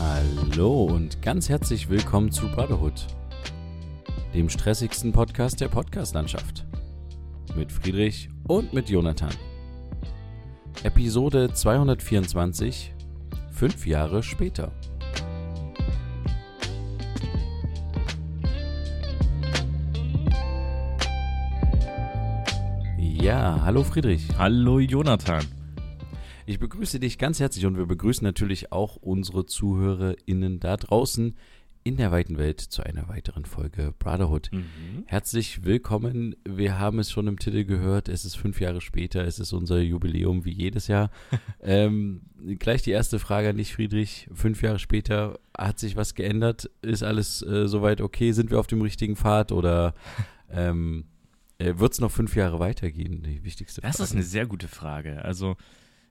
Hallo und ganz herzlich willkommen zu Brotherhood, dem stressigsten Podcast der Podcastlandschaft. Mit Friedrich und mit Jonathan. Episode 224, fünf Jahre später. Ja, hallo Friedrich. Hallo Jonathan. Ich begrüße dich ganz herzlich und wir begrüßen natürlich auch unsere ZuhörerInnen da draußen in der weiten Welt zu einer weiteren Folge Brotherhood. Mhm. Herzlich willkommen. Wir haben es schon im Titel gehört. Es ist fünf Jahre später. Es ist unser Jubiläum wie jedes Jahr. ähm, gleich die erste Frage an dich, Friedrich. Fünf Jahre später hat sich was geändert? Ist alles äh, soweit okay? Sind wir auf dem richtigen Pfad oder ähm, äh, wird es noch fünf Jahre weitergehen? Die wichtigste Frage. Das ist eine sehr gute Frage. Also,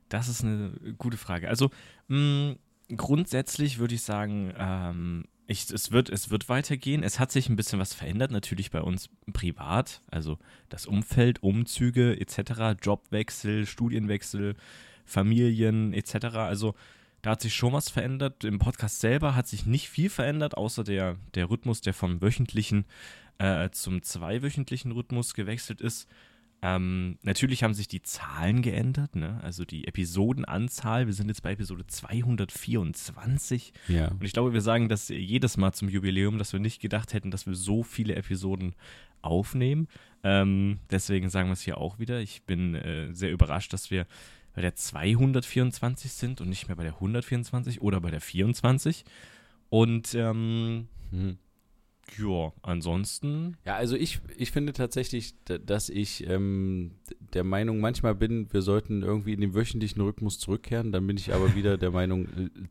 das ist eine gute Frage. Also, mh, grundsätzlich würde ich sagen, ähm, ich, es, wird, es wird weitergehen. Es hat sich ein bisschen was verändert, natürlich bei uns privat. Also das Umfeld, Umzüge etc., Jobwechsel, Studienwechsel, Familien etc. Also da hat sich schon was verändert. Im Podcast selber hat sich nicht viel verändert, außer der, der Rhythmus, der vom wöchentlichen äh, zum zweiwöchentlichen Rhythmus gewechselt ist. Ähm, natürlich haben sich die Zahlen geändert, ne? also die Episodenanzahl. Wir sind jetzt bei Episode 224. Ja. Und ich glaube, wir sagen das jedes Mal zum Jubiläum, dass wir nicht gedacht hätten, dass wir so viele Episoden aufnehmen. Ähm, deswegen sagen wir es hier auch wieder. Ich bin äh, sehr überrascht, dass wir bei der 224 sind und nicht mehr bei der 124 oder bei der 24. Und ähm, Hm. Ja, ansonsten Ja, also ich, ich finde tatsächlich, dass ich ähm, der Meinung manchmal bin, wir sollten irgendwie in den wöchentlichen Rhythmus zurückkehren. Dann bin ich aber wieder der Meinung,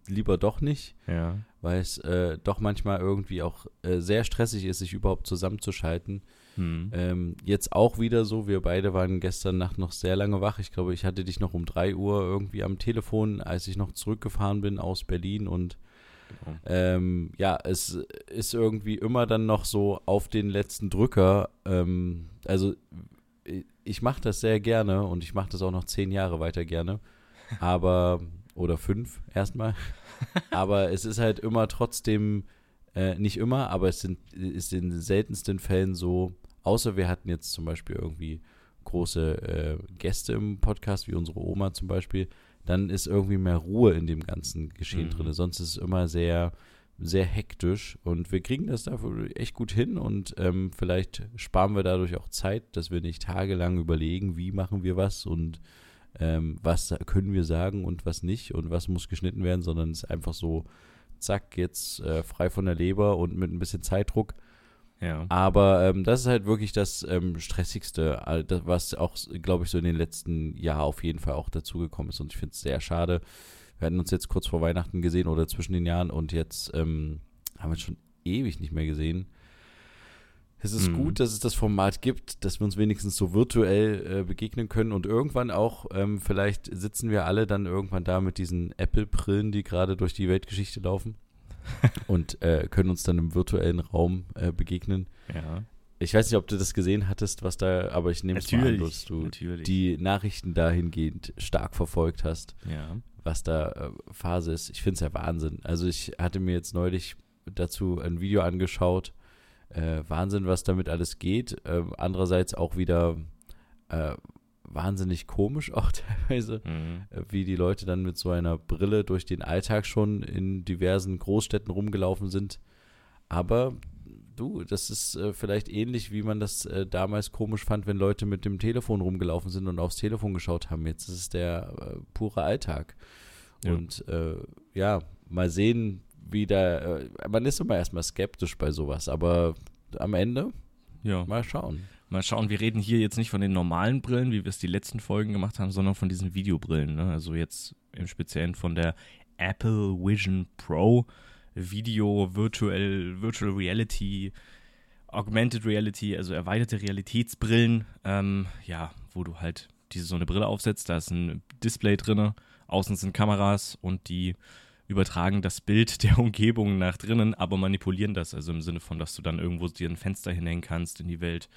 lieber doch nicht, ja. weil es äh, doch manchmal irgendwie auch äh, sehr stressig ist, sich überhaupt zusammenzuschalten. Hm. Ähm, jetzt auch wieder so, wir beide waren gestern Nacht noch sehr lange wach. Ich glaube, ich hatte dich noch um 3 Uhr irgendwie am Telefon, als ich noch zurückgefahren bin aus Berlin und Genau. ähm, ja, es ist irgendwie immer dann noch so auf den letzten Drücker. Ähm, also ich- ich mache das sehr gerne und ich mache das auch noch zehn Jahre weiter gerne. Aber, oder fünf erstmal. aber es ist halt immer trotzdem, äh, nicht immer, aber es sind, ist in den seltensten Fällen so, außer wir hatten jetzt zum Beispiel irgendwie große äh, Gäste im Podcast, wie unsere Oma zum Beispiel, dann ist irgendwie mehr Ruhe in dem ganzen Geschehen Mhm. drin. Sonst ist es immer sehr, sehr hektisch und wir kriegen das dafür echt gut hin und ähm, vielleicht sparen wir dadurch auch Zeit, dass wir nicht tagelang überlegen, wie machen wir was und ähm, was können wir sagen und was nicht und was muss geschnitten werden, sondern es ist einfach so, zack, jetzt äh, frei von der Leber und mit ein bisschen Zeitdruck. Ja. Aber ähm, das ist halt wirklich das ähm, Stressigste, was auch, glaube ich, so in den letzten Jahren auf jeden Fall auch dazugekommen ist. Und ich finde es sehr schade. Wir hatten uns jetzt kurz vor Weihnachten gesehen oder zwischen den Jahren und jetzt ähm, haben wir uns schon ewig nicht mehr gesehen. Es ist Mhm. gut, dass es das Format gibt, dass wir uns wenigstens so virtuell äh, begegnen können und irgendwann auch, ähm, vielleicht sitzen wir alle dann irgendwann da mit diesen Apple-Brillen, die gerade durch die Weltgeschichte laufen und äh, können uns dann im virtuellen Raum äh, begegnen. ja. Ich weiß nicht, ob du das gesehen hattest, was da, aber ich nehme es mal an, dass du natürlich. die Nachrichten dahingehend stark verfolgt hast, ja. was da äh, Phase ist. Ich finde es ja Wahnsinn. Also ich hatte mir jetzt neulich dazu ein Video angeschaut. Äh, Wahnsinn, was damit alles geht. Ähm, andererseits auch wieder äh, wahnsinnig komisch auch teilweise, Mhm. äh, wie die Leute dann mit so einer Brille durch den Alltag schon in diversen Großstädten rumgelaufen sind. Aber du, das ist äh, vielleicht ähnlich, wie man das äh, damals komisch fand, wenn Leute mit dem Telefon rumgelaufen sind und aufs Telefon geschaut haben. Jetzt ist es der äh, pure Alltag. Ja. Und äh, ja, mal sehen, wie da. Äh, man ist immer erstmal skeptisch bei sowas, aber am Ende Ja. mal schauen. Mal schauen, wir reden hier jetzt nicht von den normalen Brillen, wie wir es die letzten Folgen gemacht haben, sondern von diesen Videobrillen. Ne? Also jetzt im Speziellen von der Apple Vision Pro Video, Virtual, Virtual Reality Augmented Reality, also erweiterte Realitätsbrillen, ähm, ja, wo du halt diese so eine Brille aufsetzt, da ist ein Display drin, außen sind Kameras und die übertragen das Bild der Umgebung nach drinnen, aber manipulieren das, also im Sinne von, dass du dann irgendwo dir ein Fenster hinhängen kannst in die Welt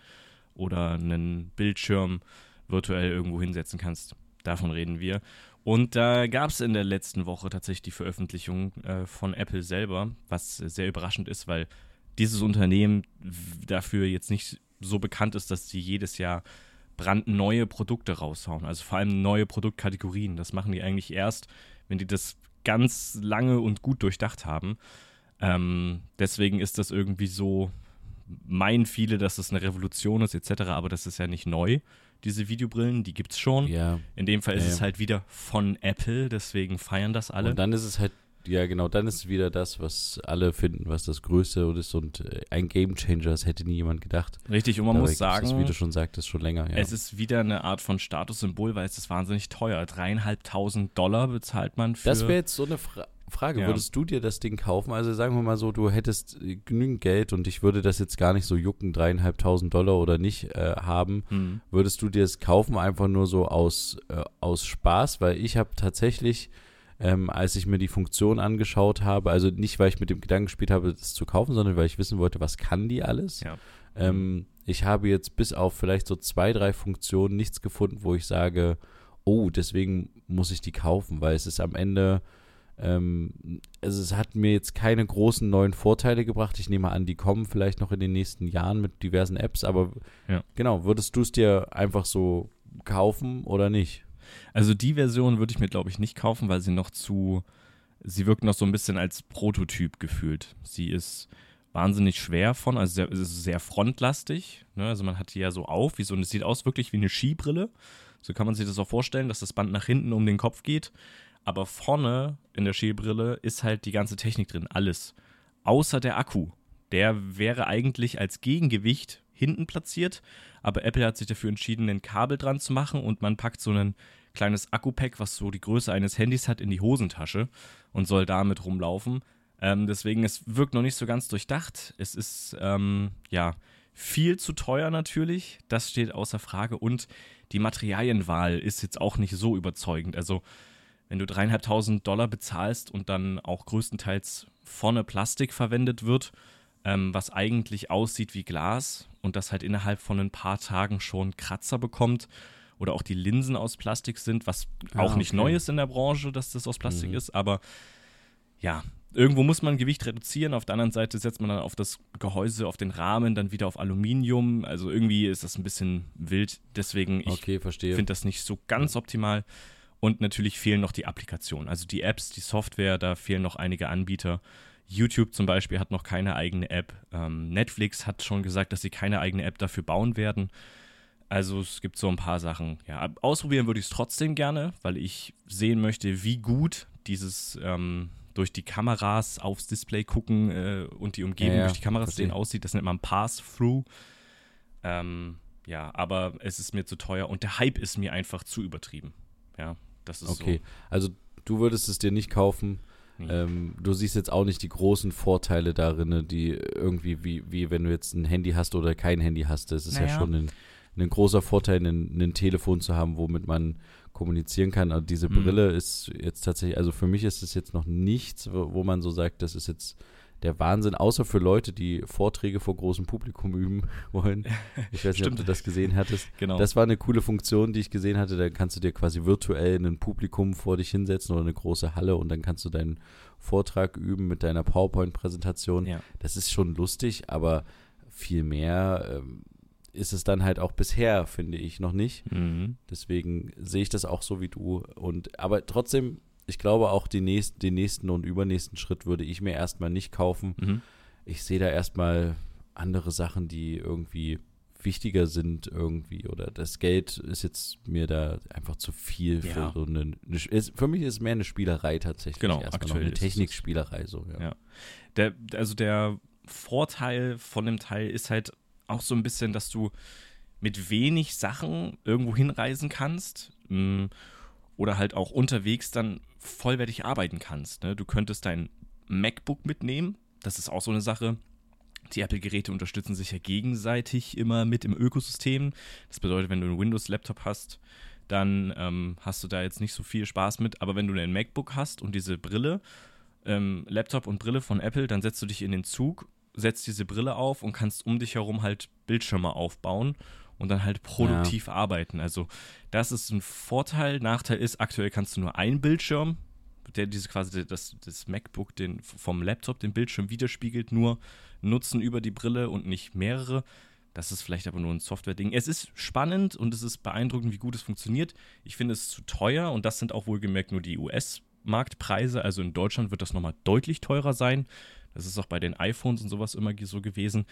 oder einen Bildschirm virtuell irgendwo hinsetzen kannst. Davon reden wir. Und da gab es in der letzten Woche tatsächlich die Veröffentlichung äh, von Apple selber, was sehr überraschend ist, weil dieses Unternehmen dafür jetzt nicht so bekannt ist, dass sie jedes Jahr brandneue Produkte raushauen. Also vor allem neue Produktkategorien. Das machen die eigentlich erst, wenn die das ganz lange und gut durchdacht haben. Ähm, deswegen ist das irgendwie so, meinen viele, dass das eine Revolution ist, etc., aber das ist ja nicht neu. Diese Videobrillen, die gibt es schon. Ja. In dem Fall ist Ja, es halt wieder von Apple, deswegen feiern das alle. Und dann ist es halt, ja genau, dann ist es wieder das, was alle finden, was das Größte ist und äh, ein Gamechanger, das hätte nie jemand gedacht. Richtig, und man Dabei muss sagen, wie du schon sagtest, schon länger. Ja. Es ist wieder eine Art von Statussymbol, weil es ist wahnsinnig teuer. Dreieinhalbtausend Dollar bezahlt man für. Das wäre jetzt so eine Fra Frage. Ja. Würdest du dir das Ding kaufen? Also sagen wir mal so, du hättest äh, genügend Geld und ich würde das jetzt gar nicht so jucken, dreieinhalbtausend Dollar oder nicht äh, haben. hm. Würdest du dir es kaufen, einfach nur so aus, äh, aus Spaß? Weil ich habe tatsächlich, ähm, als ich mir die Funktion angeschaut habe, also nicht, weil ich mit dem Gedanken gespielt habe, das zu kaufen, sondern weil ich wissen wollte, was kann die alles? Ja. Ähm, ich habe jetzt bis auf vielleicht so zwei, drei Funktionen nichts gefunden, wo ich sage, oh, deswegen muss ich die kaufen, weil es ist am Ende, ähm, also es hat mir jetzt keine großen neuen Vorteile gebracht. Ich nehme an, die kommen vielleicht noch in den nächsten Jahren mit diversen Apps, aber Ja. genau, würdest du es dir einfach so kaufen oder nicht? Also die Version würde ich mir, glaube ich, nicht kaufen, weil sie noch zu. Sie wirkt noch so ein bisschen als Prototyp gefühlt. Sie ist wahnsinnig schwer von, also sehr, sehr frontlastig. Ne? Also man hat die ja so auf, wie so, und es sieht aus wirklich wie eine Skibrille. So kann man sich das auch vorstellen, dass das Band nach hinten um den Kopf geht. Aber vorne in der Skibrille ist halt die ganze Technik drin, alles. Außer der Akku. Der wäre eigentlich als Gegengewicht hinten platziert, aber Apple hat sich dafür entschieden, ein Kabel dran zu machen und man packt so ein kleines Akku-Pack, was so die Größe eines Handys hat, in die Hosentasche und soll damit rumlaufen. Ähm, deswegen, es wirkt noch nicht so ganz durchdacht. Es ist, ähm, ja, viel zu teuer natürlich. Das steht außer Frage. Und die Materialienwahl ist jetzt auch nicht so überzeugend. Also, wenn du dreieinhalbtausend Dollar bezahlst und dann auch größtenteils vorne Plastik verwendet wird, ähm, was eigentlich aussieht wie Glas und das halt innerhalb von ein paar Tagen schon Kratzer bekommt oder auch die Linsen aus Plastik sind, was Ah, auch nicht okay. neu ist in der Branche, dass das aus Plastik Mhm. ist, aber ja, irgendwo muss man Gewicht reduzieren. Auf der anderen Seite setzt man dann auf das Gehäuse, auf den Rahmen, dann wieder auf Aluminium. Also irgendwie ist das ein bisschen wild. Deswegen, ich Okay, finde das nicht so ganz optimal. Und natürlich fehlen noch die Applikationen. Also die Apps, die Software, da fehlen noch einige Anbieter. YouTube zum Beispiel hat noch keine eigene App. Ähm, Netflix hat schon gesagt, dass sie keine eigene App dafür bauen werden. Also es gibt so ein paar Sachen. Ja, ausprobieren würde ich es trotzdem gerne, weil ich sehen möchte, wie gut dieses ähm, durch die Kameras aufs Display gucken äh, und die Umgebung Ja, ja, durch die Kameras sehen aussieht. Das nennt man Pass-Through. Ähm, ja, aber es ist mir zu teuer und der Hype ist mir einfach zu übertrieben. Ja, das ist Okay, also du würdest es dir nicht kaufen. Nee. Ähm, du siehst jetzt auch nicht die großen Vorteile darin, die irgendwie, wie, wie wenn du jetzt ein Handy hast oder kein Handy hast. Es ist ja Naja. schon ein, ein großer Vorteil, ein, ein Telefon zu haben, womit man kommunizieren kann. Aber diese Mhm. Brille ist jetzt tatsächlich, also für mich ist es jetzt noch nichts, wo, wo man so sagt, das ist jetzt der Wahnsinn, außer für Leute, die Vorträge vor großem Publikum üben wollen. Ich weiß nicht, ob du das gesehen hattest. genau. Das war eine coole Funktion, die ich gesehen hatte. Da kannst du dir quasi virtuell ein Publikum vor dich hinsetzen oder eine große Halle und dann kannst du deinen Vortrag üben mit deiner PowerPoint-Präsentation. ja. Das ist schon lustig, aber viel mehr ähm, ist es dann halt auch bisher, finde ich, noch nicht. Mhm. Deswegen sehe ich das auch so wie du. Und aber trotzdem, ich glaube auch die nächsten, den nächsten und übernächsten Schritt würde ich mir erstmal nicht kaufen. Mhm. Ich sehe da erstmal andere Sachen, die irgendwie wichtiger sind irgendwie oder das Geld ist jetzt mir da einfach zu viel für Ja. so eine, eine ist, für mich ist es mehr eine Spielerei tatsächlich Genau, erstmal noch aktuell eine. Technikspielerei so ja. Ja. Der, also der Vorteil von dem Teil ist halt auch so ein bisschen, dass du mit wenig Sachen irgendwo hinreisen kannst mm, oder halt auch unterwegs dann vollwertig arbeiten kannst. Ne? Du könntest dein MacBook mitnehmen, das ist auch so eine Sache. Die Apple-Geräte unterstützen sich ja gegenseitig immer mit im Ökosystem. Das bedeutet, wenn du einen Windows-Laptop hast, dann ähm, hast du da jetzt nicht so viel Spaß mit. Aber wenn du einen MacBook hast und diese Brille, ähm, Laptop und Brille von Apple, dann setzt du dich in den Zug, setzt diese Brille auf und kannst um dich herum halt Bildschirme aufbauen und dann halt produktiv ja. arbeiten. Also das ist ein Vorteil. Nachteil ist, aktuell kannst du nur einen Bildschirm, der diese quasi das, das MacBook den, vom Laptop den Bildschirm widerspiegelt, nur nutzen über die Brille und nicht mehrere. Das ist vielleicht aber nur ein Software-Ding. Es ist spannend und es ist beeindruckend, wie gut es funktioniert. Ich finde es zu teuer und das sind auch wohlgemerkt nur die US-Marktpreise. Also in Deutschland wird das nochmal deutlich teurer sein. Das ist auch bei den iPhones und sowas immer so gewesen.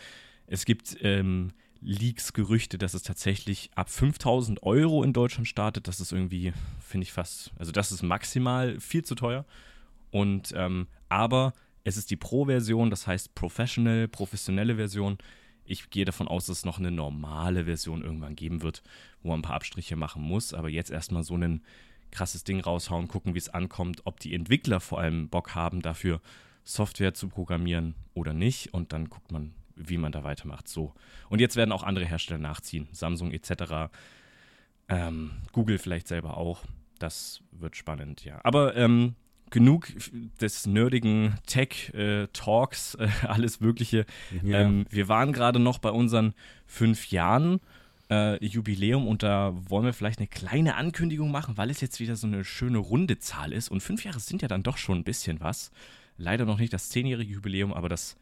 Es gibt ähm, Leaks, Gerüchte, dass es tatsächlich ab 5000 Euro in Deutschland startet. Das ist irgendwie, finde ich fast, also das ist maximal viel zu teuer. Und ähm, aber es ist die Pro-Version, das heißt Professional, professionelle Version. Ich gehe davon aus, dass es noch eine normale Version irgendwann geben wird, wo man ein paar Abstriche machen muss. Aber jetzt erstmal so ein krasses Ding raushauen, gucken, wie es ankommt, ob die Entwickler vor allem Bock haben, dafür Software zu programmieren oder nicht. Und dann guckt man, wie man da weitermacht. So. Und jetzt werden auch andere Hersteller nachziehen. Samsung etc. Ähm, Google vielleicht selber auch. Das wird spannend, ja. Aber ähm, genug des nerdigen Tech-Talks, äh, äh, alles Mögliche. Ja. Ähm, wir waren gerade noch bei unseren fünf Jahren. Äh, Jubiläum und da wollen wir vielleicht eine kleine Ankündigung machen, weil es jetzt wieder so eine schöne runde Zahl ist. Und fünf Jahre sind ja dann doch schon ein bisschen was. Leider noch nicht das zehnjährige Jubiläum, aber das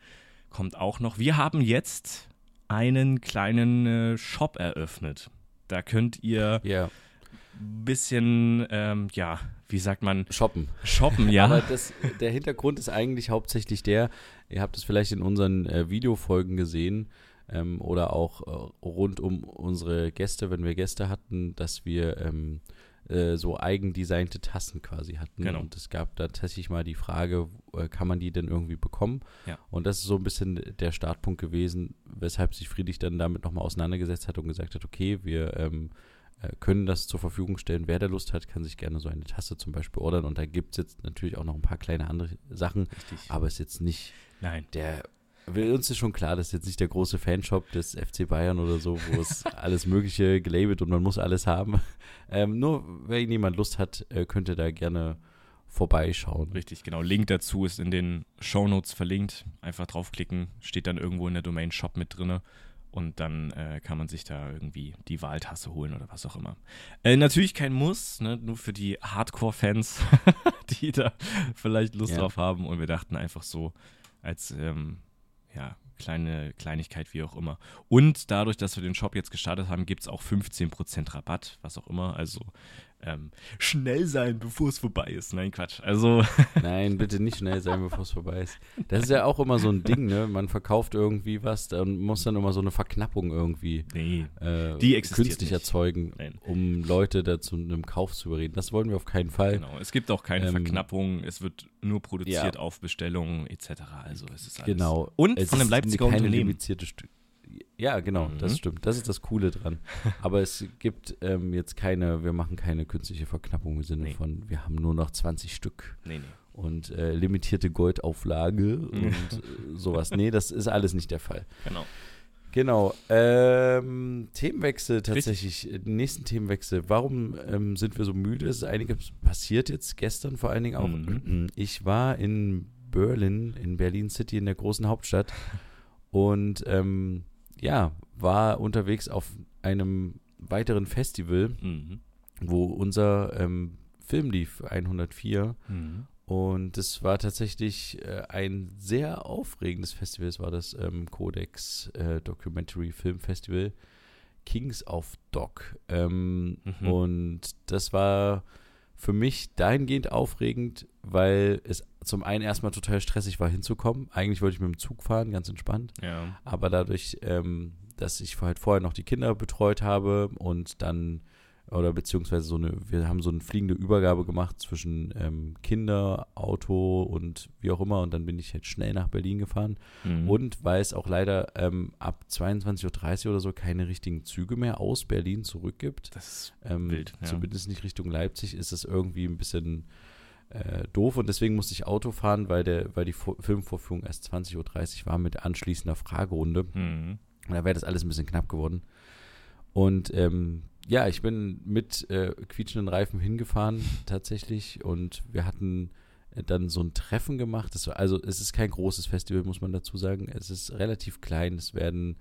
kommt auch noch. Wir haben jetzt einen kleinen äh, Shop eröffnet. Da könnt ihr yeah bisschen, ähm, ja, wie sagt man? Shoppen. Shoppen, ja. Aber das, der Hintergrund ist eigentlich hauptsächlich der, ihr habt es vielleicht in unseren äh, Videofolgen gesehen ähm, oder auch äh, rund um unsere Gäste, wenn wir Gäste hatten, dass wir ähm, äh, so eigendesignte Tassen quasi hatten. Genau. Und es gab da tatsächlich mal die Frage, äh, kann man die denn irgendwie bekommen? Ja. Und das ist so ein bisschen der Startpunkt gewesen, weshalb sich Friedrich dann damit nochmal auseinandergesetzt hat und gesagt hat, okay, wir ähm, äh, können das zur Verfügung stellen. Wer da Lust hat, kann sich gerne so eine Tasse zum Beispiel ordern. Und da gibt es jetzt natürlich auch noch ein paar kleine andere Sachen. Richtig. Aber es ist jetzt nicht Nein. der. Uns ist schon klar, das ist jetzt nicht der große Fanshop des FC Bayern oder so, wo es alles Mögliche gelabelt und man muss alles haben. Ähm, nur, wenn jemand Lust hat, äh, könnte da gerne vorbeischauen. Richtig, genau. Link dazu ist in den Shownotes verlinkt. Einfach draufklicken, steht dann irgendwo in der Domain Shop mit drin und dann äh, kann man sich da irgendwie die Wahltasse holen oder was auch immer. Äh, natürlich kein Muss, ne? nur für die Hardcore-Fans, die da vielleicht Lust ja. drauf haben. Und wir dachten einfach so, als ähm, ja, kleine Kleinigkeit, wie auch immer. Und dadurch, dass wir den Shop jetzt gestartet haben, gibt es auch 15% Rabatt, was auch immer. Also ähm, schnell sein, bevor es vorbei ist. Nein, Quatsch. Also. Nein, bitte nicht schnell sein, bevor es vorbei ist. Das ist ja auch immer so ein Ding, ne? Man verkauft irgendwie was und muss dann immer so eine Verknappung irgendwie nee, äh, die künstlich nicht. erzeugen, Nein. um Leute dazu einem Kauf zu überreden. Das wollen wir auf keinen Fall. Genau, es gibt auch keine ähm, Verknappung, es wird nur produziert ja. auf Bestellung etc. Also es ist alles. Genau. Und es von einem Leipziger Unternehmen. limitierte Stück. Ja, genau, mhm. das stimmt. Das ist das Coole dran. Aber es gibt ähm, jetzt keine, wir machen keine künstliche Verknappung im Sinne nee. von, wir haben nur noch 20 Stück. Nee, nee. Und äh, limitierte Goldauflage und äh, sowas. Nee, das ist alles nicht der Fall. Genau. Genau. Ähm, Themenwechsel tatsächlich. Richtig. Nächsten Themenwechsel. Warum ähm, sind wir so müde? Es ist einiges passiert jetzt gestern vor allen Dingen auch. Mhm. Ich war in Berlin, in Berlin City, in der großen Hauptstadt. Und ähm, ja, war unterwegs auf einem weiteren Festival, mhm. wo unser ähm, Film lief, 104. Mhm. Und es war tatsächlich äh, ein sehr aufregendes Festival. Es war das ähm, Codex äh, Documentary Film Festival Kings of Doc. Ähm, mhm. Und das war für mich dahingehend aufregend, weil es zum einen erstmal total stressig war, hinzukommen. Eigentlich wollte ich mit dem Zug fahren, ganz entspannt. Ja. Aber dadurch, ähm, dass ich halt vorher noch die Kinder betreut habe und dann oder beziehungsweise so eine, wir haben so eine fliegende Übergabe gemacht zwischen ähm, Kinder, Auto und wie auch immer und dann bin ich halt schnell nach Berlin gefahren mhm. und weil es auch leider ähm, ab 22.30 Uhr oder so keine richtigen Züge mehr aus Berlin zurückgibt. Das ist ähm, wild, ja. Zumindest nicht Richtung Leipzig ist es irgendwie ein bisschen äh, doof und deswegen musste ich Auto fahren, weil, der, weil die Filmvorführung erst 20.30 Uhr war mit anschließender Fragerunde. Mhm. Und da wäre das alles ein bisschen knapp geworden. Und ähm, ja, ich bin mit äh, quietschenden Reifen hingefahren tatsächlich und wir hatten äh, dann so ein Treffen gemacht. War, also es ist kein großes Festival, muss man dazu sagen. Es ist relativ klein. Es werden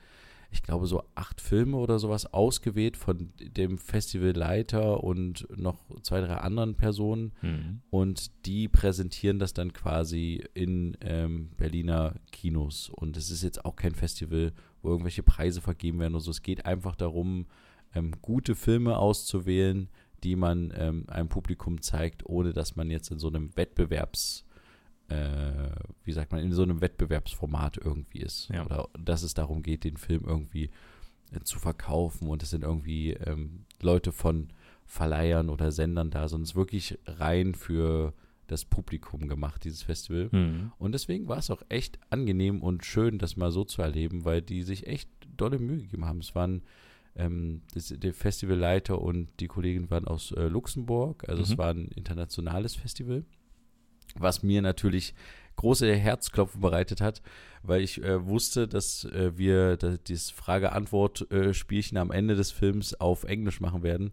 ich glaube, so acht Filme oder sowas ausgewählt von dem Festivalleiter und noch zwei, drei anderen Personen. Mhm. Und die präsentieren das dann quasi in ähm, Berliner Kinos. Und es ist jetzt auch kein Festival, wo irgendwelche Preise vergeben werden oder so. Es geht einfach darum, ähm, gute Filme auszuwählen, die man ähm, einem Publikum zeigt, ohne dass man jetzt in so einem Wettbewerbs- äh, wie sagt man, in so einem Wettbewerbsformat irgendwie ist. Ja. Oder dass es darum geht, den Film irgendwie äh, zu verkaufen und es sind irgendwie ähm, Leute von Verleihern oder Sendern da, sondern es ist wirklich rein für das Publikum gemacht, dieses Festival. Mhm. Und deswegen war es auch echt angenehm und schön, das mal so zu erleben, weil die sich echt dolle Mühe gegeben haben. Es waren ähm, das, der Festivalleiter und die Kollegin waren aus äh, Luxemburg, also mhm. es war ein internationales Festival was mir natürlich große Herzklopfen bereitet hat, weil ich äh, wusste, dass äh, wir das, dieses Frage-Antwort-Spielchen am Ende des Films auf Englisch machen werden.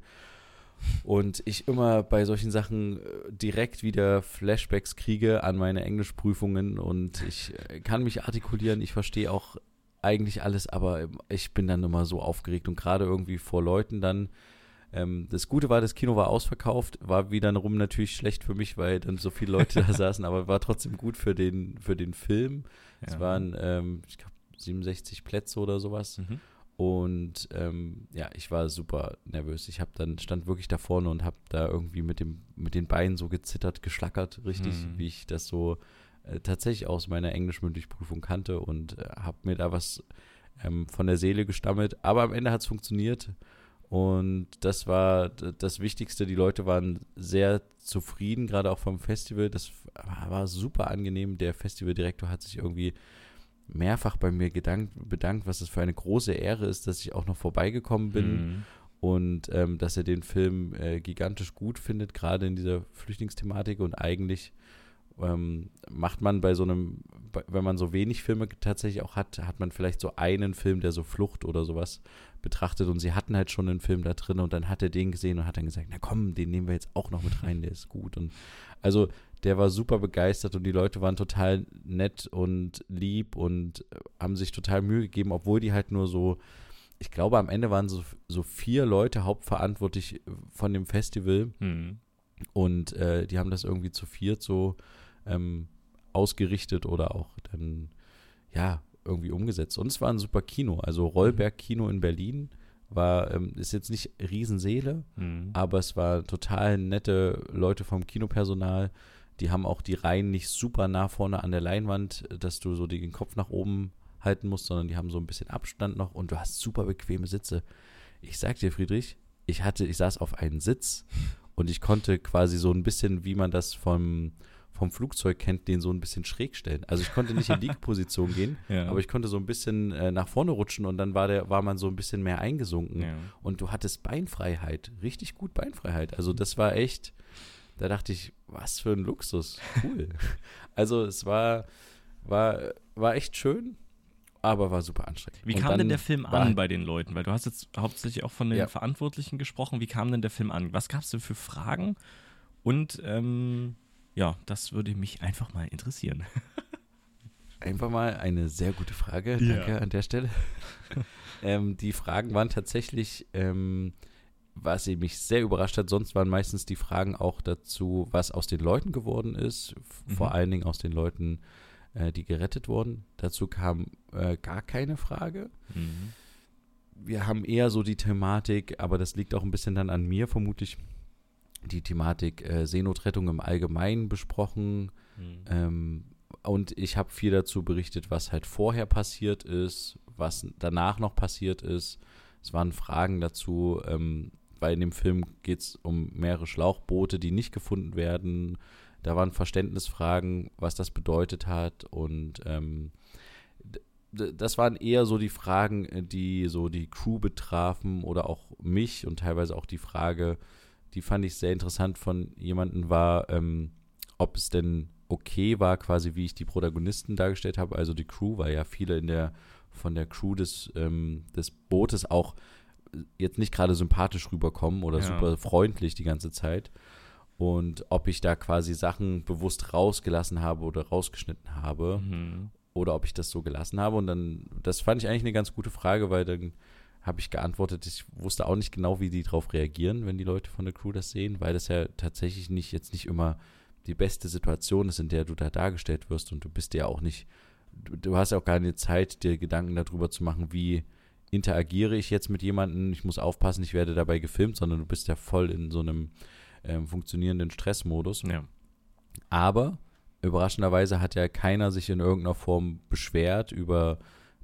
Und ich immer bei solchen Sachen äh, direkt wieder Flashbacks kriege an meine Englischprüfungen und ich äh, kann mich artikulieren, ich verstehe auch eigentlich alles, aber ich bin dann immer so aufgeregt und gerade irgendwie vor Leuten dann ähm, das Gute war, das Kino war ausverkauft, war wiederum natürlich schlecht für mich, weil dann so viele Leute da saßen, aber war trotzdem gut für den, für den Film. Ja. Es waren, ähm, ich glaube, 67 Plätze oder sowas. Mhm. Und ähm, ja, ich war super nervös. Ich habe dann stand wirklich da vorne und habe da irgendwie mit dem mit den Beinen so gezittert, geschlackert, richtig, mhm. wie ich das so äh, tatsächlich aus meiner Englischmündlich-Prüfung kannte und äh, habe mir da was ähm, von der Seele gestammelt. Aber am Ende hat es funktioniert und das war das Wichtigste. Die Leute waren sehr zufrieden, gerade auch vom Festival. Das war super angenehm. Der Festivaldirektor hat sich irgendwie mehrfach bei mir gedankt, bedankt, was es für eine große Ehre ist, dass ich auch noch vorbeigekommen bin. Mhm. Und ähm, dass er den Film äh, gigantisch gut findet, gerade in dieser Flüchtlingsthematik. Und eigentlich ähm, macht man bei so einem, wenn man so wenig Filme tatsächlich auch hat, hat man vielleicht so einen Film, der so Flucht oder sowas betrachtet und sie hatten halt schon einen Film da drin und dann hat er den gesehen und hat dann gesagt, na komm, den nehmen wir jetzt auch noch mit rein, der ist gut und also der war super begeistert und die Leute waren total nett und lieb und äh, haben sich total Mühe gegeben, obwohl die halt nur so, ich glaube am Ende waren so, so vier Leute hauptverantwortlich von dem Festival mhm. und äh, die haben das irgendwie zu viert so ähm, ausgerichtet oder auch dann, ja, irgendwie umgesetzt. Und es war ein super Kino. Also Rollberg Kino in Berlin war, ähm, ist jetzt nicht Riesenseele, mhm. aber es war total nette Leute vom Kinopersonal. Die haben auch die Reihen nicht super nah vorne an der Leinwand, dass du so den Kopf nach oben halten musst, sondern die haben so ein bisschen Abstand noch und du hast super bequeme Sitze. Ich sag dir, Friedrich, ich hatte, ich saß auf einen Sitz und ich konnte quasi so ein bisschen, wie man das vom vom Flugzeug kennt, den so ein bisschen schräg stellen. Also ich konnte nicht in Liegposition gehen, ja. aber ich konnte so ein bisschen äh, nach vorne rutschen und dann war der, war man so ein bisschen mehr eingesunken. Ja. Und du hattest Beinfreiheit, richtig gut Beinfreiheit. Also das war echt, da dachte ich, was für ein Luxus. Cool. also es war, war, war echt schön aber war super anstrengend. Wie kam denn der Film an bei den Leuten? Weil du hast jetzt hauptsächlich auch von den ja. Verantwortlichen gesprochen. Wie kam denn der Film an? Was gab es denn für Fragen? Und ähm, ja, das würde mich einfach mal interessieren. Einfach mal eine sehr gute Frage. Danke ja. an der Stelle. ähm, die Fragen waren tatsächlich, ähm, was mich sehr überrascht hat. Sonst waren meistens die Fragen auch dazu, was aus den Leuten geworden ist. Mhm. Vor allen Dingen aus den Leuten, äh, die gerettet wurden. Dazu kam äh, gar keine Frage. Mhm. Wir haben eher so die Thematik, aber das liegt auch ein bisschen dann an mir vermutlich die Thematik äh, Seenotrettung im Allgemeinen besprochen. Mhm. Ähm, und ich habe viel dazu berichtet, was halt vorher passiert ist, was danach noch passiert ist. Es waren Fragen dazu, ähm, weil in dem Film geht es um mehrere Schlauchboote, die nicht gefunden werden. Da waren Verständnisfragen, was das bedeutet hat. Und ähm, das waren eher so die Fragen, die so die Crew betrafen oder auch mich und teilweise auch die Frage, die fand ich sehr interessant von jemandem war, ähm, ob es denn okay war, quasi wie ich die Protagonisten dargestellt habe, also die Crew, weil ja viele in der von der Crew des, ähm, des Bootes auch jetzt nicht gerade sympathisch rüberkommen oder Ja. super freundlich die ganze Zeit. Und ob ich da quasi Sachen bewusst rausgelassen habe oder rausgeschnitten habe Mhm. oder ob ich das so gelassen habe. Und dann, das fand ich eigentlich eine ganz gute Frage, weil dann habe ich geantwortet, ich wusste auch nicht genau, wie die darauf reagieren, wenn die Leute von der Crew das sehen, weil das ja tatsächlich nicht jetzt nicht immer die beste Situation ist, in der du da dargestellt wirst und du bist ja auch nicht, du, du hast ja auch keine Zeit, dir Gedanken darüber zu machen, wie interagiere ich jetzt mit jemandem, ich muss aufpassen, ich werde dabei gefilmt, sondern du bist ja voll in so einem ähm, funktionierenden Stressmodus. Ja. Aber überraschenderweise hat ja keiner sich in irgendeiner Form beschwert über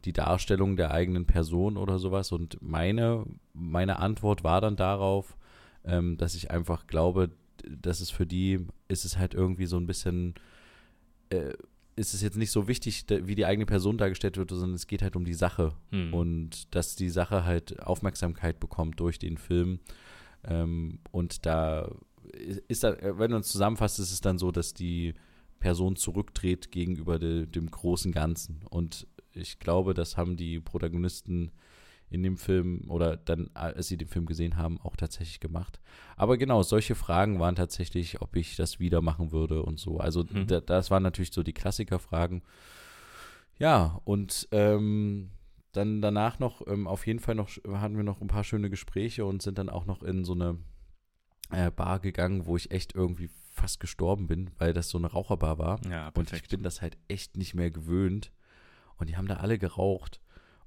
die Darstellung der eigenen Person oder sowas. Und meine, meine Antwort war dann darauf, ähm, dass ich einfach glaube, dass es für die ist es halt irgendwie so ein bisschen, äh, ist es jetzt nicht so wichtig, wie die eigene Person dargestellt wird, sondern es geht halt um die Sache Mhm. und dass die Sache halt Aufmerksamkeit bekommt durch den Film. Ähm, und da ist da, wenn man es zusammenfasst, ist es dann so, dass die Person zurücktritt gegenüber de, dem großen Ganzen. Und ich glaube, das haben die Protagonisten in dem Film oder dann, als sie den Film gesehen haben, auch tatsächlich gemacht. Aber genau, solche Fragen waren tatsächlich, ob ich das wieder machen würde und so. Also Mhm. da, das waren natürlich so die Klassikerfragen. Ja, und ähm, dann danach noch, ähm, auf jeden Fall noch, hatten wir noch ein paar schöne Gespräche und sind dann auch noch in so eine äh, Bar gegangen, wo ich echt irgendwie fast gestorben bin, weil das so eine Raucherbar war. Ja, Und ich perfekt. bin das halt echt nicht mehr gewöhnt. Und die haben da alle geraucht.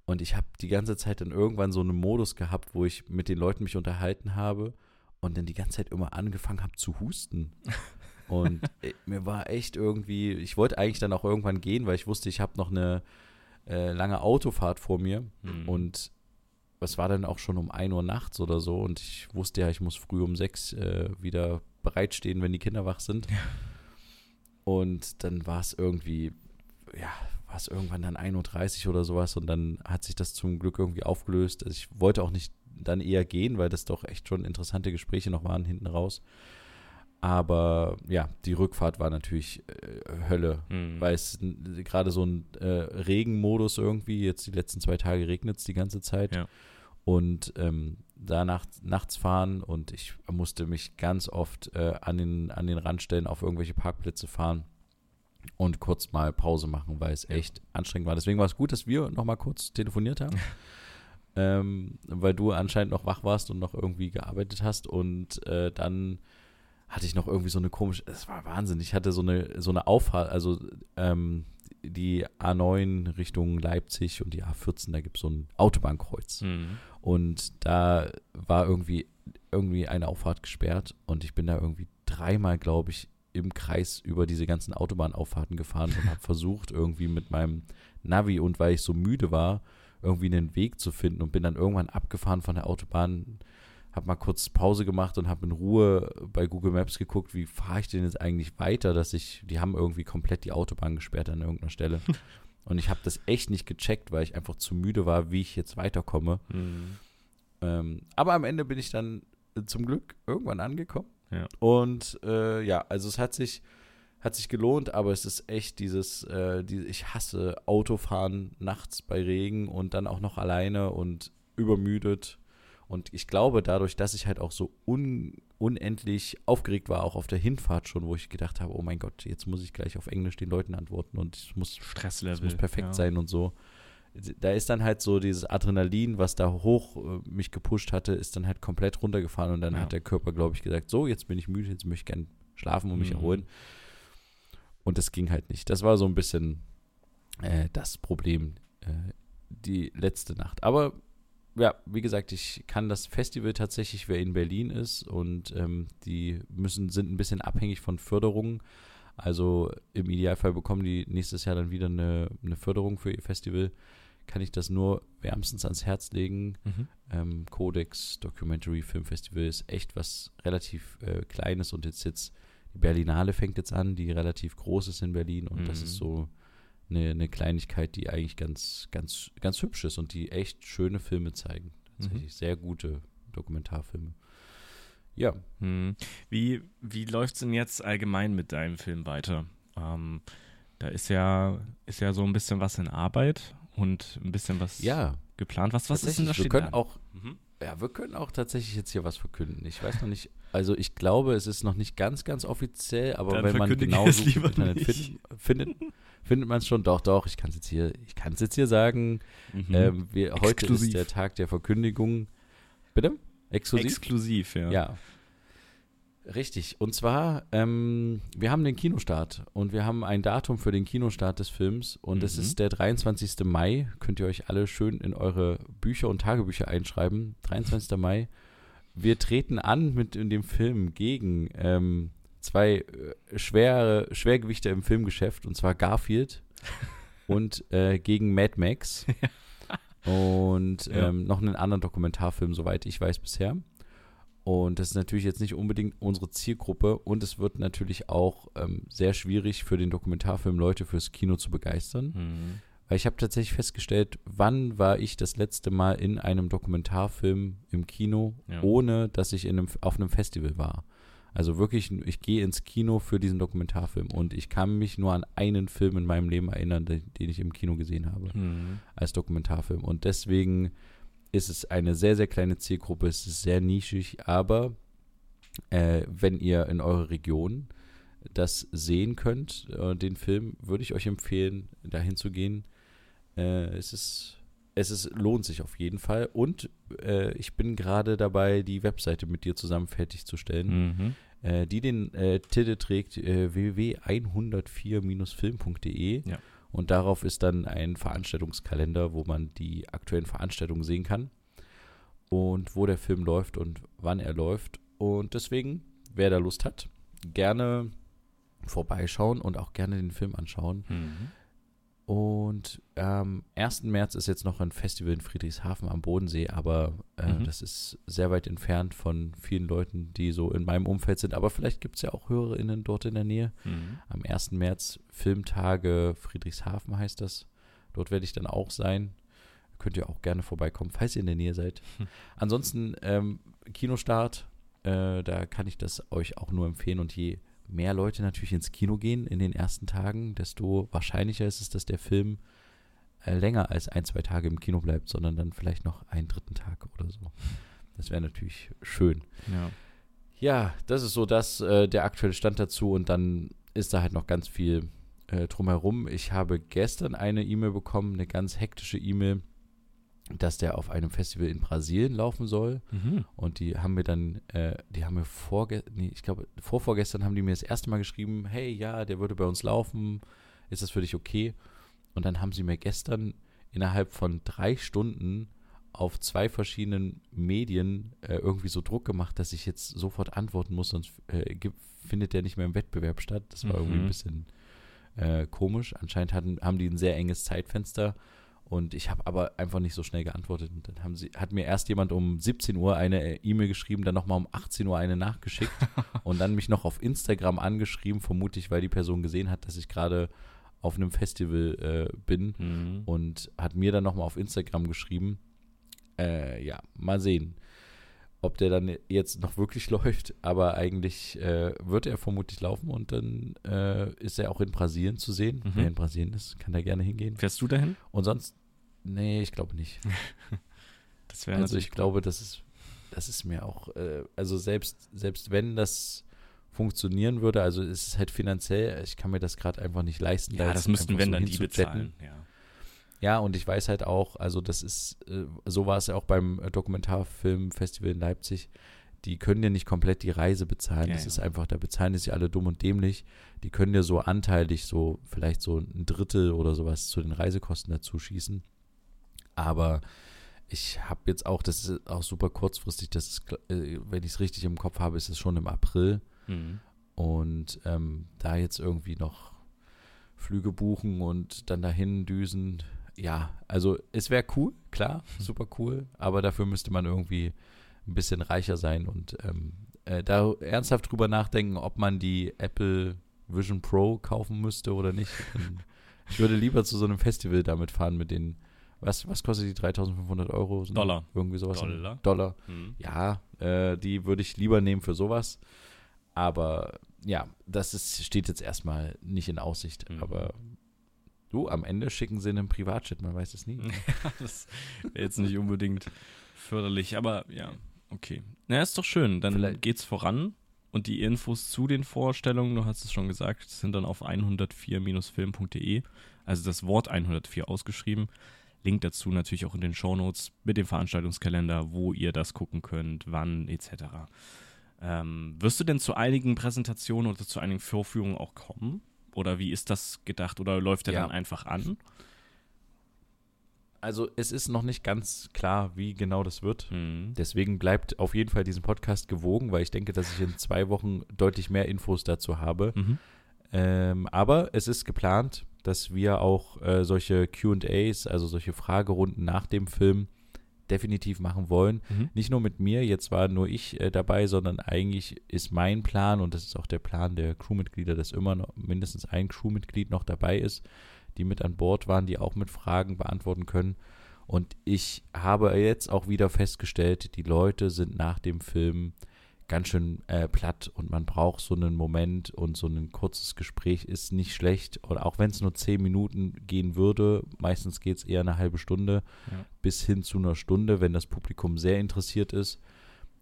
Und ich habe die ganze Zeit dann irgendwann so einen Modus gehabt, wo ich mit den Leuten mich unterhalten habe und dann die ganze Zeit immer angefangen habe zu husten. Und äh, mir war echt irgendwie, ich wollte eigentlich dann auch irgendwann gehen, weil ich wusste, ich habe noch eine äh, lange Autofahrt vor mir. Mhm. Und es war dann auch schon um 1 Uhr nachts oder so. Und ich wusste ja, ich muss früh um 6 äh, wieder bereitstehen, wenn die Kinder wach sind. Und dann war es irgendwie, ja, war es irgendwann dann 1.30 Uhr oder sowas. Und dann hat sich das zum Glück irgendwie aufgelöst. Also ich wollte auch nicht dann eher gehen, weil das doch echt schon interessante Gespräche noch waren hinten raus. Aber ja, die Rückfahrt war natürlich äh, Hölle, Mhm. weil es gerade so ein äh, Regenmodus irgendwie, jetzt die letzten zwei Tage regnet es die ganze Zeit. Ja. Und ähm, da nachts, nachts fahren und ich musste mich ganz oft äh, an, den, an den Randstellen auf irgendwelche Parkplätze fahren und kurz mal Pause machen, weil es Ja. echt anstrengend war. Deswegen war es gut, dass wir noch mal kurz telefoniert haben. ähm, weil du anscheinend noch wach warst und noch irgendwie gearbeitet hast und äh, dann hatte ich noch irgendwie so eine komische, es war Wahnsinn, ich hatte so eine, so eine Auffahrt, also ähm, die A9 Richtung Leipzig und die A14, da gibt es so ein Autobahnkreuz. Mhm. Und da war irgendwie, irgendwie eine Auffahrt gesperrt und ich bin da irgendwie dreimal, glaube ich, im Kreis über diese ganzen Autobahnauffahrten gefahren und habe versucht, irgendwie mit meinem Navi und weil ich so müde war, irgendwie einen Weg zu finden und bin dann irgendwann abgefahren von der Autobahn, habe mal kurz Pause gemacht und habe in Ruhe bei Google Maps geguckt, wie fahre ich denn jetzt eigentlich weiter, dass ich, die haben irgendwie komplett die Autobahn gesperrt an irgendeiner Stelle. Und ich habe das echt nicht gecheckt, weil ich einfach zu müde war, wie ich jetzt weiterkomme. Mhm. Ähm, aber am Ende bin ich dann zum Glück irgendwann angekommen. Ja. Und äh, ja, also es hat sich, hat sich gelohnt, aber es ist echt dieses, äh, die, ich hasse Autofahren nachts bei Regen und dann auch noch alleine und übermüdet. Und ich glaube, dadurch, dass ich halt auch so un, unendlich aufgeregt war, auch auf der Hinfahrt schon, wo ich gedacht habe, oh mein Gott, jetzt muss ich gleich auf Englisch den Leuten antworten und ich muss Stresslevel. es muss perfekt ja. sein und so. Da ist dann halt so dieses Adrenalin, was da hoch äh, mich gepusht hatte, ist dann halt komplett runtergefahren und dann Ja. hat der Körper, glaube ich, gesagt, so, jetzt bin ich müde, jetzt möchte ich gern schlafen und mich Mhm. erholen. Und das ging halt nicht. Das war so ein bisschen äh, das Problem äh, die letzte Nacht. Aber ja, wie gesagt, ich kann das Festival tatsächlich, wer in Berlin ist und ähm, die müssen, sind ein bisschen abhängig von Förderungen. Also im Idealfall bekommen die nächstes Jahr dann wieder eine, eine Förderung für ihr Festival. Kann ich das nur wärmstens ans Herz legen. Mhm. Ähm, Codex Documentary Film Festival ist echt was relativ äh, Kleines und jetzt jetzt die Berlinale fängt jetzt an, die relativ groß ist in Berlin und das Mhm. ist so eine, eine Kleinigkeit, die eigentlich ganz, ganz, ganz hübsch ist und die echt schöne Filme zeigen. Tatsächlich sehr gute Dokumentarfilme. Ja. Hm. Wie, wie läuft es denn jetzt allgemein mit deinem Film weiter? Ähm, da ist ja, ist ja so ein bisschen was in Arbeit und ein bisschen was Ja, geplant. Was, was ist denn da wir können an? auch, Mhm. ja, wir können auch tatsächlich jetzt hier was verkünden. Ich weiß noch nicht, also ich glaube, es ist noch nicht ganz, ganz offiziell, aber Dann wenn man genau sucht im Internet nicht. findet, findet, man es schon. Doch, doch, ich kann es jetzt hier, ich kann es jetzt hier sagen. Mhm. Ähm, wir, heute ist der Tag der Verkündigung. Bitte? Exklusiv? Exklusiv, ja. Ja. Richtig. Und zwar, ähm, wir haben den Kinostart und wir haben ein Datum für den Kinostart des Films und es Mhm. ist der 23. Mai. Könnt ihr euch alle schön in eure Bücher und Tagebücher einschreiben. 23. Mai. Wir treten an mit in dem Film gegen ähm, zwei äh, schwere Schwergewichte im Filmgeschäft und zwar Garfield und äh, gegen Mad Max. Und Ja. ähm, noch einen anderen Dokumentarfilm, soweit ich weiß bisher. Und das ist natürlich jetzt nicht unbedingt unsere Zielgruppe und es wird natürlich auch ähm, sehr schwierig für den Dokumentarfilm Leute fürs Kino zu begeistern. Mhm. Weil ich habe tatsächlich festgestellt, wann war ich das letzte Mal in einem Dokumentarfilm im Kino, Ja. ohne dass ich in einem, auf einem Festival war. Also wirklich, ich gehe ins Kino für diesen Dokumentarfilm und ich kann mich nur an einen Film in meinem Leben erinnern, den, den ich im Kino gesehen habe Mhm. als Dokumentarfilm. Und deswegen ist es eine sehr, sehr kleine Zielgruppe, es ist sehr nischig, aber äh, wenn ihr in eurer Region das sehen könnt, äh, den Film, würde ich euch empfehlen, dahin zu gehen. Äh, es ist, es ist, lohnt sich auf jeden Fall. Und äh, ich bin gerade dabei, die Webseite mit dir zusammen fertigzustellen Mhm. äh, die den äh, Titel trägt äh, www.104-film.de Ja. und darauf ist dann ein Veranstaltungskalender, wo man die aktuellen Veranstaltungen sehen kann und wo der Film läuft und wann er läuft und deswegen, wer da Lust hat, gerne vorbeischauen und auch gerne den Film anschauen. Mhm. Und am 1. März ist jetzt noch ein Festival in Friedrichshafen am Bodensee, aber äh, Mhm. das ist sehr weit entfernt von vielen Leuten, die so in meinem Umfeld sind. Aber vielleicht gibt es ja auch HörerInnen dort in der Nähe. Mhm. Am 1. März Filmtage Friedrichshafen heißt das. Dort werde ich dann auch sein. Könnt ihr auch gerne vorbeikommen, falls ihr in der Nähe seid. Hm. Ansonsten ähm, Kinostart, äh, da kann ich das euch auch nur empfehlen. Und je mehr Leute natürlich ins Kino gehen in den ersten Tagen, desto wahrscheinlicher ist es, dass der Film äh, länger als ein, zwei Tage im Kino bleibt, sondern dann vielleicht noch einen dritten Tag oder so. Das wäre natürlich schön. Ja. Ja, das ist so das, äh, der aktuelle Stand dazu und dann ist da halt noch ganz viel äh, drumherum. Ich habe gestern eine E-Mail bekommen, eine ganz hektische E-Mail, dass der auf einem Festival in Brasilien laufen soll. Mhm. Und die haben mir dann, äh, die haben mir vorge nee, ich glaube, vorvorgestern haben die mir das erste Mal geschrieben, hey, ja, der würde bei uns laufen, ist das für dich okay? Und dann haben sie mir gestern innerhalb von drei Stunden auf zwei verschiedenen Medien äh, irgendwie so Druck gemacht, dass ich jetzt sofort antworten muss, sonst äh, gibt, findet der nicht mehr im Wettbewerb statt. Das war irgendwie Mhm. ein bisschen äh, komisch. Anscheinend hatten, haben die ein sehr enges Zeitfenster und ich habe aber einfach nicht so schnell geantwortet. Und dann haben sie, hat mir erst jemand um 17 Uhr eine äh, E-Mail geschrieben, dann nochmal um 18 Uhr eine nachgeschickt und dann mich noch auf Instagram angeschrieben, vermutlich, weil die Person gesehen hat, dass ich gerade auf einem Festival äh, bin Mhm. und hat mir dann nochmal auf Instagram geschrieben. Äh, ja, mal sehen, ob der dann jetzt noch wirklich läuft. Aber eigentlich äh, wird er vermutlich laufen und dann äh, ist er auch in Brasilien zu sehen. Mhm. Wer in Brasilien ist, kann da gerne hingehen. Fährst du dahin? Und sonst, nee, ich glaube nicht. Das wäre Also ich glaube, das ist, das ist mir auch, äh, also selbst, selbst wenn das funktionieren würde, also es ist halt finanziell, ich kann mir das gerade einfach nicht leisten. da Ja, jetzt das müssten wenn so dann die bezahlen. Ja. Ja, und ich weiß halt auch, also das ist, äh, so war es ja auch beim äh, Dokumentarfilmfestival in Leipzig. Die können dir nicht komplett die Reise bezahlen. Ja, das ja. ist einfach, da bezahlen die sich alle dumm und dämlich. Die können dir so anteilig so vielleicht so ein Drittel oder sowas zu den Reisekosten dazu schießen. Aber ich habe jetzt auch, das ist auch super kurzfristig, das ist, äh, wenn ich es richtig im Kopf habe, ist es schon im April. Mhm. Und ähm, da jetzt irgendwie noch Flüge buchen und dann dahin düsen, ja, also es wäre cool, klar, super cool, aber dafür müsste man irgendwie ein bisschen reicher sein und ähm, äh, da ernsthaft drüber nachdenken, ob man die Apple Vision Pro kaufen müsste oder nicht. Ich würde lieber zu so einem Festival damit fahren mit den Was, was kostet die 3500 Euro? Sind Dollar. Irgendwie sowas. Dollar. Dollar. Hm. Ja, äh, die würde ich lieber nehmen für sowas. Aber ja, das ist, steht jetzt erstmal nicht in Aussicht. Mhm. Aber du, am Ende schicken sie einen Privatjet, man weiß es nie. das wäre jetzt nicht unbedingt förderlich, aber ja, okay. Na, ist doch schön. Dann Vielleicht- geht's voran und die Infos zu den Vorstellungen, du hast es schon gesagt, sind dann auf 104-film.de, also das Wort 104 ausgeschrieben. Link dazu natürlich auch in den Shownotes mit dem Veranstaltungskalender, wo ihr das gucken könnt, wann etc. Ähm, wirst du denn zu einigen Präsentationen oder zu einigen Vorführungen auch kommen? Oder wie ist das gedacht? Oder läuft der Ja. dann einfach an? Also es ist noch nicht ganz klar, wie genau das wird. Mhm. Deswegen bleibt auf jeden Fall diesen Podcast gewogen, weil ich denke, dass ich in zwei Wochen deutlich mehr Infos dazu habe. Mhm. Ähm, aber es ist geplant, dass wir auch äh, solche QAs, also solche Fragerunden nach dem Film, definitiv machen wollen. Mhm. Nicht nur mit mir, jetzt war nur ich äh, dabei, sondern eigentlich ist mein Plan und das ist auch der Plan der Crewmitglieder, dass immer noch mindestens ein Crewmitglied noch dabei ist, die mit an Bord waren, die auch mit Fragen beantworten können. Und ich habe jetzt auch wieder festgestellt, die Leute sind nach dem Film ganz schön äh, platt und man braucht so einen Moment und so ein kurzes Gespräch ist nicht schlecht. Und auch wenn es nur zehn Minuten gehen würde, meistens geht es eher eine halbe Stunde Ja. bis hin zu einer Stunde, wenn das Publikum sehr interessiert ist.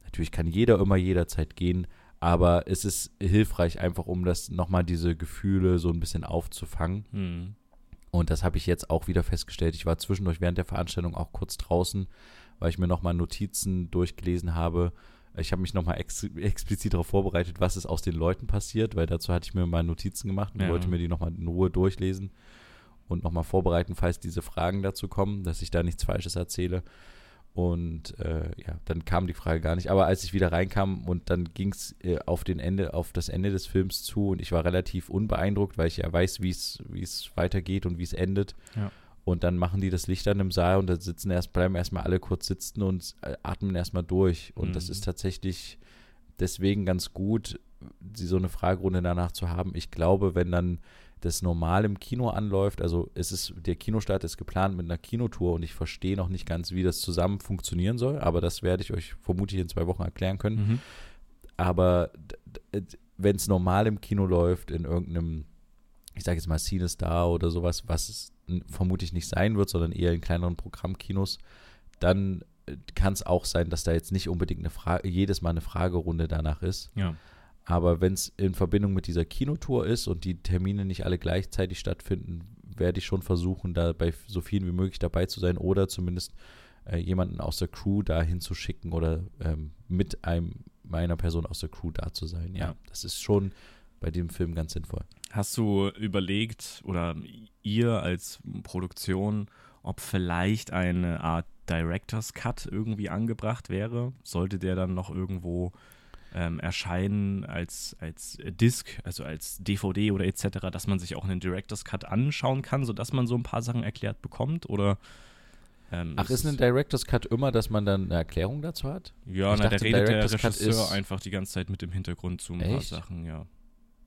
Natürlich kann jeder immer jederzeit gehen, aber es ist hilfreich, einfach um das nochmal diese Gefühle so ein bisschen aufzufangen. Mhm. Und das habe ich jetzt auch wieder festgestellt. Ich war zwischendurch während der Veranstaltung auch kurz draußen, weil ich mir nochmal Notizen durchgelesen habe. Ich habe mich nochmal ex explizit darauf vorbereitet, was ist aus den Leuten passiert, weil dazu hatte ich mir mal Notizen gemacht und Ja. wollte mir die nochmal in Ruhe durchlesen und nochmal vorbereiten, falls diese Fragen dazu kommen, dass ich da nichts Falsches erzähle. Und äh, ja, dann kam die Frage gar nicht. Aber als ich wieder reinkam und dann ging es äh, auf den Ende, auf das Ende des Films zu und ich war relativ unbeeindruckt, weil ich ja weiß, wie es wie es weitergeht und wie es endet. Ja. Und dann machen die das Licht an im Saal und da sitzen erst, bleiben erstmal alle kurz sitzen und äh, atmen erstmal durch. Und das Mhm. ist tatsächlich deswegen ganz gut, sie so eine Fragerunde danach zu haben. Ich glaube, wenn dann das normal im Kino anläuft, also es ist, der Kinostart ist geplant mit einer Kinotour und ich verstehe noch nicht ganz, wie das zusammen funktionieren soll, aber das werde ich euch vermutlich in zwei Wochen erklären können. Mhm. Aber wenn es normal im Kino läuft, in irgendeinem, ich sage jetzt mal Cinestar oder sowas, was n- vermutlich nicht sein wird, sondern eher in kleineren Programmkinos, dann kann es auch sein, dass da jetzt nicht unbedingt eine Frage, jedes Mal eine Fragerunde danach ist. Ja. Aber wenn es in Verbindung mit dieser Kinotour ist und die Termine nicht alle gleichzeitig stattfinden, werde ich schon versuchen, da bei so vielen wie möglich dabei zu sein oder zumindest äh, jemanden aus der Crew da hinzuschicken oder ähm, mit einem meiner Person aus der Crew da zu sein. Ja, Ja. das ist schon bei dem Film ganz sinnvoll. Hast du überlegt oder ihr als Produktion, ob vielleicht eine Art Director's Cut irgendwie angebracht wäre? Sollte der dann noch irgendwo ähm, erscheinen als, als Disc, also als DVD oder etc., dass man sich auch einen Director's Cut anschauen kann, sodass man so ein paar Sachen erklärt bekommt? Oder ähm, Ach, ist ein Director's Cut immer, dass man dann eine Erklärung dazu hat? Ja, Ich na, da dachte, redet der Director's Cut Regisseur ist- einfach die ganze Zeit mit dem Hintergrund zu ein paar? Sachen, ja.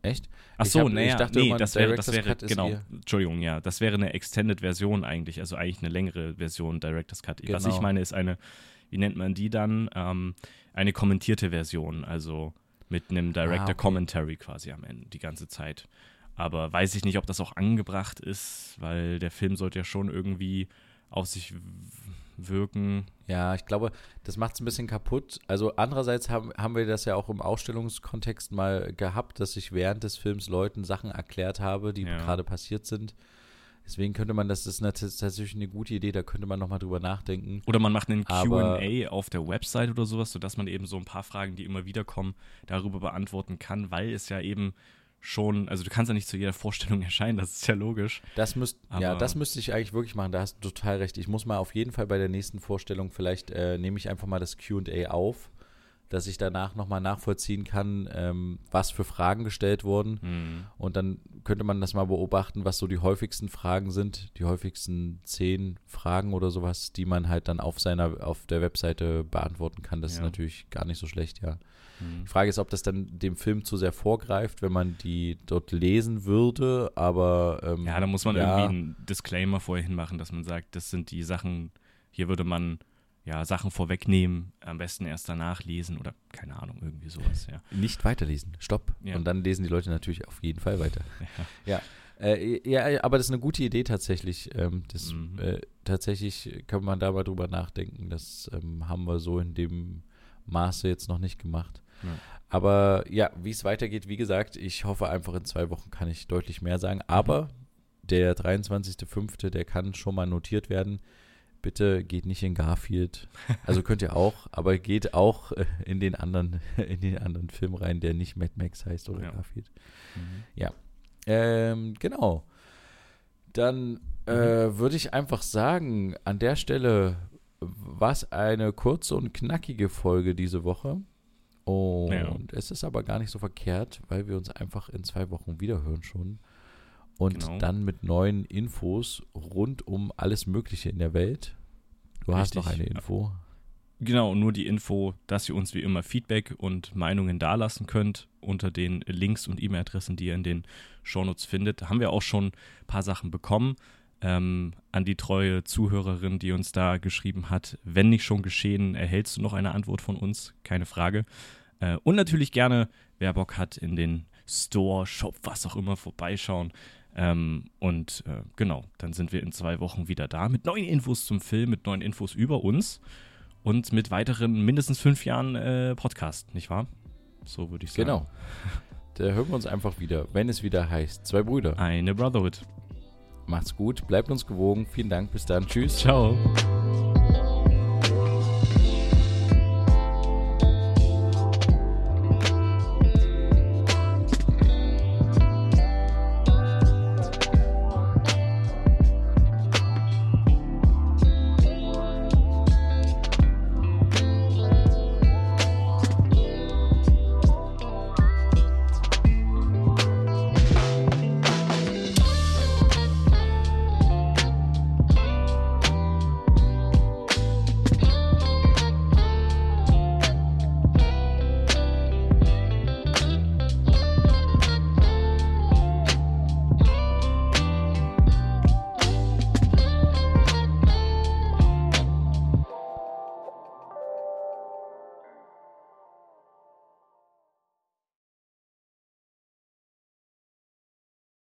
Echt? Ach so, hab- ich naja, dachte nee, das wäre, das wäre, genau, Entschuldigung, ja, das wäre eine Extended-Version eigentlich, also eigentlich eine längere Version Director's Cut. Was Genau. ich meine, ist eine, wie nennt man die dann, ähm, eine kommentierte Version, also mit einem Ah, okay. Director-Commentary quasi am Ende, die ganze Zeit. Aber weiß ich nicht, ob das auch angebracht ist, weil der Film sollte ja schon irgendwie auf sich wirken. Ja, ich glaube, das macht es ein bisschen kaputt. Also andererseits haben, haben wir das ja auch im Ausstellungskontext mal gehabt, dass ich während des Films Leuten Sachen erklärt habe, die Ja. gerade passiert sind. Deswegen könnte man, das ist tatsächlich eine gute Idee, da könnte man nochmal drüber nachdenken. Oder man macht einen QA auf der Website oder sowas, sodass man eben so ein paar Fragen, die immer wieder kommen, darüber beantworten kann, weil es ja eben schon, also du kannst ja nicht zu jeder Vorstellung erscheinen, das ist ja logisch. Das müsst, ja, das müsste ich eigentlich wirklich machen, da hast du total recht. Ich muss mal auf jeden Fall bei der nächsten Vorstellung, vielleicht äh, nehme ich einfach mal das QA auf, dass ich danach nochmal nachvollziehen kann, ähm, was für Fragen gestellt wurden. Mhm. Und dann könnte man das mal beobachten, was so die häufigsten Fragen sind, die häufigsten zehn Fragen oder sowas, die man halt dann auf seiner, auf der Webseite beantworten kann. Das ist Ja. natürlich gar nicht so schlecht, ja. Mhm. Die Frage ist, ob das dann dem Film zu sehr vorgreift, wenn man die dort lesen würde, aber ähm, Ja, da muss man ja, irgendwie einen Disclaimer vorher hinmachen, dass man sagt, das sind die Sachen, hier würde man ja Sachen vorwegnehmen, am besten erst danach lesen oder keine Ahnung, irgendwie sowas, ja. nicht weiterlesen. Stopp. Ja. Und dann lesen die Leute natürlich auf jeden Fall weiter. ja. Äh, ja, aber das ist eine gute Idee tatsächlich. Ähm, das, Mhm. äh, tatsächlich kann man da mal drüber nachdenken. Das ähm, haben wir so in dem Maße jetzt noch nicht gemacht. Ja. Aber ja, wie es weitergeht, wie gesagt, ich hoffe einfach in zwei Wochen kann ich deutlich mehr sagen. Aber der 23.05., der kann schon mal notiert werden. Bitte geht nicht in Garfield. Also könnt ihr auch, aber geht auch äh, in den anderen, in den anderen Film rein, der nicht Mad Max heißt oder Ja. Garfield. Mhm. Ähm, genau. Dann äh, würde ich einfach sagen, an der Stelle war es eine kurze und knackige Folge diese Woche. Und Ja. es ist aber gar nicht so verkehrt, weil wir uns einfach in zwei Wochen wiederhören schon. Und Genau. dann mit neuen Infos rund um alles Mögliche in der Welt. Du hast noch eine Richtig. Info. Genau, nur die Info, dass ihr uns wie immer Feedback und Meinungen dalassen könnt unter den Links und E-Mail-Adressen, die ihr in den Shownotes findet. Da haben wir auch schon ein paar Sachen bekommen. Ähm, an die treue Zuhörerin, die uns da geschrieben hat, wenn nicht schon geschehen, erhältst du noch eine Antwort von uns, keine Frage. Äh, und natürlich gerne, wer Bock hat, in den Store, Shop, was auch immer, vorbeischauen. Ähm, und äh, genau, dann sind wir in zwei Wochen wieder da mit neuen Infos zum Film, mit neuen Infos über uns und mit weiteren mindestens fünf Jahren äh, Podcast, nicht wahr? So würde ich sagen. Genau. Da hören wir uns einfach wieder, wenn es wieder heißt, zwei Brüder. Eine Brotherhood. Macht's gut, bleibt uns gewogen. Vielen Dank, bis dann. Tschüss. Ciao.